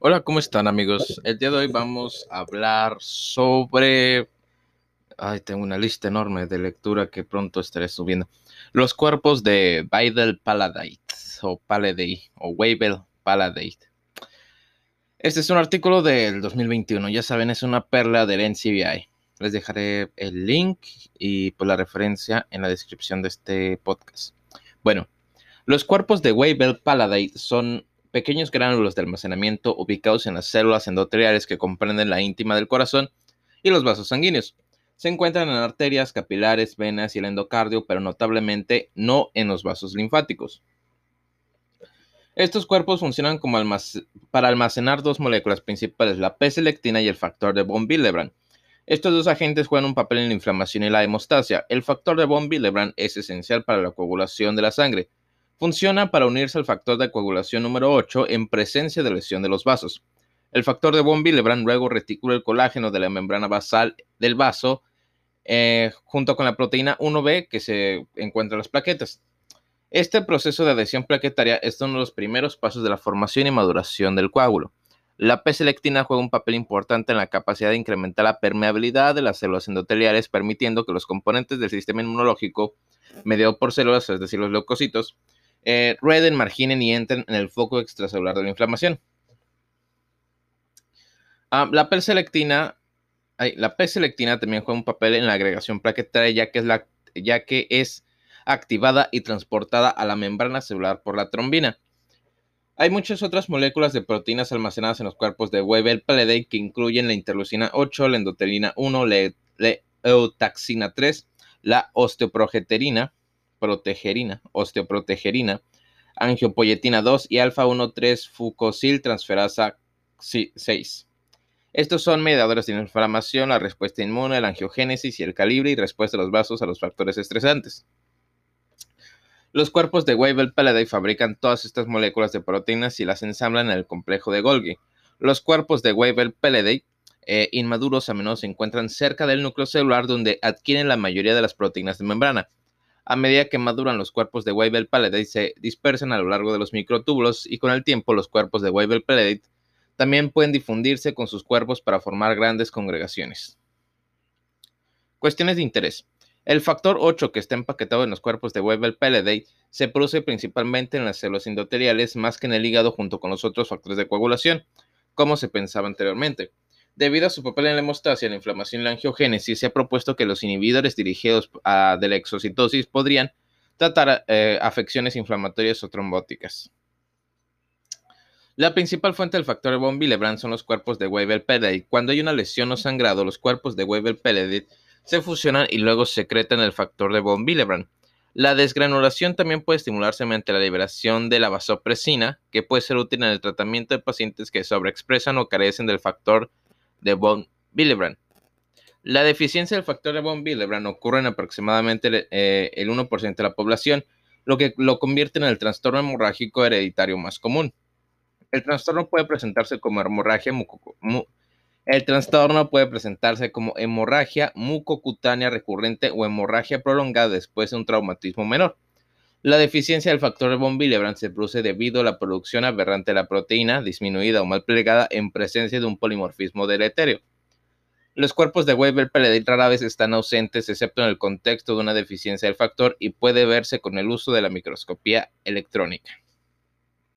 Hola, ¿cómo están amigos? El día de hoy vamos a hablar sobre... Ay, tengo una lista enorme de lectura que pronto estaré subiendo. Los cuerpos de Weibel Paladite o Paladate o Weibel Paladate. Este es un artículo del 2021, ya saben, es una perla del NCBI. Les dejaré el link y pues la referencia en la descripción de este podcast. Bueno, los cuerpos de Weibel Paladite son pequeños gránulos de almacenamiento ubicados en las células endoteliales que comprenden la íntima del corazón y los vasos sanguíneos. Se encuentran en arterias, capilares, venas y el endocardio, pero notablemente no en los vasos linfáticos. Estos cuerpos funcionan como para almacenar dos moléculas principales, la P-selectina y el factor de von Willebrand. Estos dos agentes juegan un papel en la inflamación y la hemostasia. El factor de von Willebrand es esencial para la coagulación de la sangre. Funciona para unirse al factor de coagulación número 8 en presencia de lesión de los vasos. El factor de von Willebrand luego reticula el colágeno de la membrana basal del vaso eh, junto con la proteína 1B que se encuentra en las plaquetas. Este proceso de adhesión plaquetaria es uno de los primeros pasos de la formación y maduración del coágulo. La P-selectina juega un papel importante en la capacidad de incrementar la permeabilidad de las células endoteliales, permitiendo que los componentes del sistema inmunológico, mediado por células, es decir, los leucocitos, eh, rueden, marginen y entren en el foco extracelular de la inflamación. Ah, la P-selectina la P-selectina también juega un papel en la agregación plaquetaria ya que, es la, ya que es activada y transportada a la membrana celular por la trombina. Hay muchas otras moléculas de proteínas almacenadas en los cuerpos de Weber Pallade que incluyen la interleucina 8, la endotelina 1, la, eutaxina 3, la osteoprogeterina, protegerina, osteoprotegerina, angiopoyetina 2 y alfa-1,3 fucosil transferasa 6. Estos son mediadores de inflamación, la respuesta inmune, la angiogénesis y el calibre y respuesta de los vasos a los factores estresantes. Los cuerpos de Weibel Pallade fabrican todas estas moléculas de proteínas y las ensamblan en el complejo de Golgi. Los cuerpos de Weibel Pallade eh, inmaduros a menudo se encuentran cerca del núcleo celular donde adquieren la mayoría de las proteínas de membrana. A medida que maduran los cuerpos de Weibel Pallade se dispersan a lo largo de los microtúbulos y con el tiempo los cuerpos de Weibel Pallade también pueden difundirse con sus cuerpos para formar grandes congregaciones. Cuestiones de interés. El factor 8 que está empaquetado en los cuerpos de Weibel Pallade se produce principalmente en las células endoteliales más que en el hígado junto con los otros factores de coagulación, como se pensaba anteriormente. Debido a su papel en la hemostasia, la inflamación y la angiogénesis, se ha propuesto que los inhibidores dirigidos a, de la exocitosis podrían tratar eh, afecciones inflamatorias o trombóticas. La principal fuente del factor de von Willebrand son los cuerpos de Weibel-Pelletier. Cuando hay una lesión o sangrado, los cuerpos de Weibel-Pelletier se fusionan y luego secretan el factor de von Willebrand. La desgranulación también puede estimularse mediante la liberación de la vasopresina, que puede ser útil en el tratamiento de pacientes que sobreexpresan o carecen del factor de von Willebrand. La deficiencia del factor de von Willebrand ocurre en aproximadamente eh, el 1% de la población, lo que lo convierte en el trastorno hemorrágico hereditario más común. El trastorno puede presentarse como hemorragia el trastorno puede presentarse como hemorragia mucocutánea recurrente o hemorragia prolongada después de un traumatismo menor. La deficiencia del factor von Willebrand se produce debido a la producción aberrante de la proteína, disminuida o mal plegada en presencia de un polimorfismo deletérea. Los cuerpos de Weber Pelletier rara vez están ausentes, excepto en el contexto de una deficiencia del factor, y puede verse con el uso de la microscopía electrónica.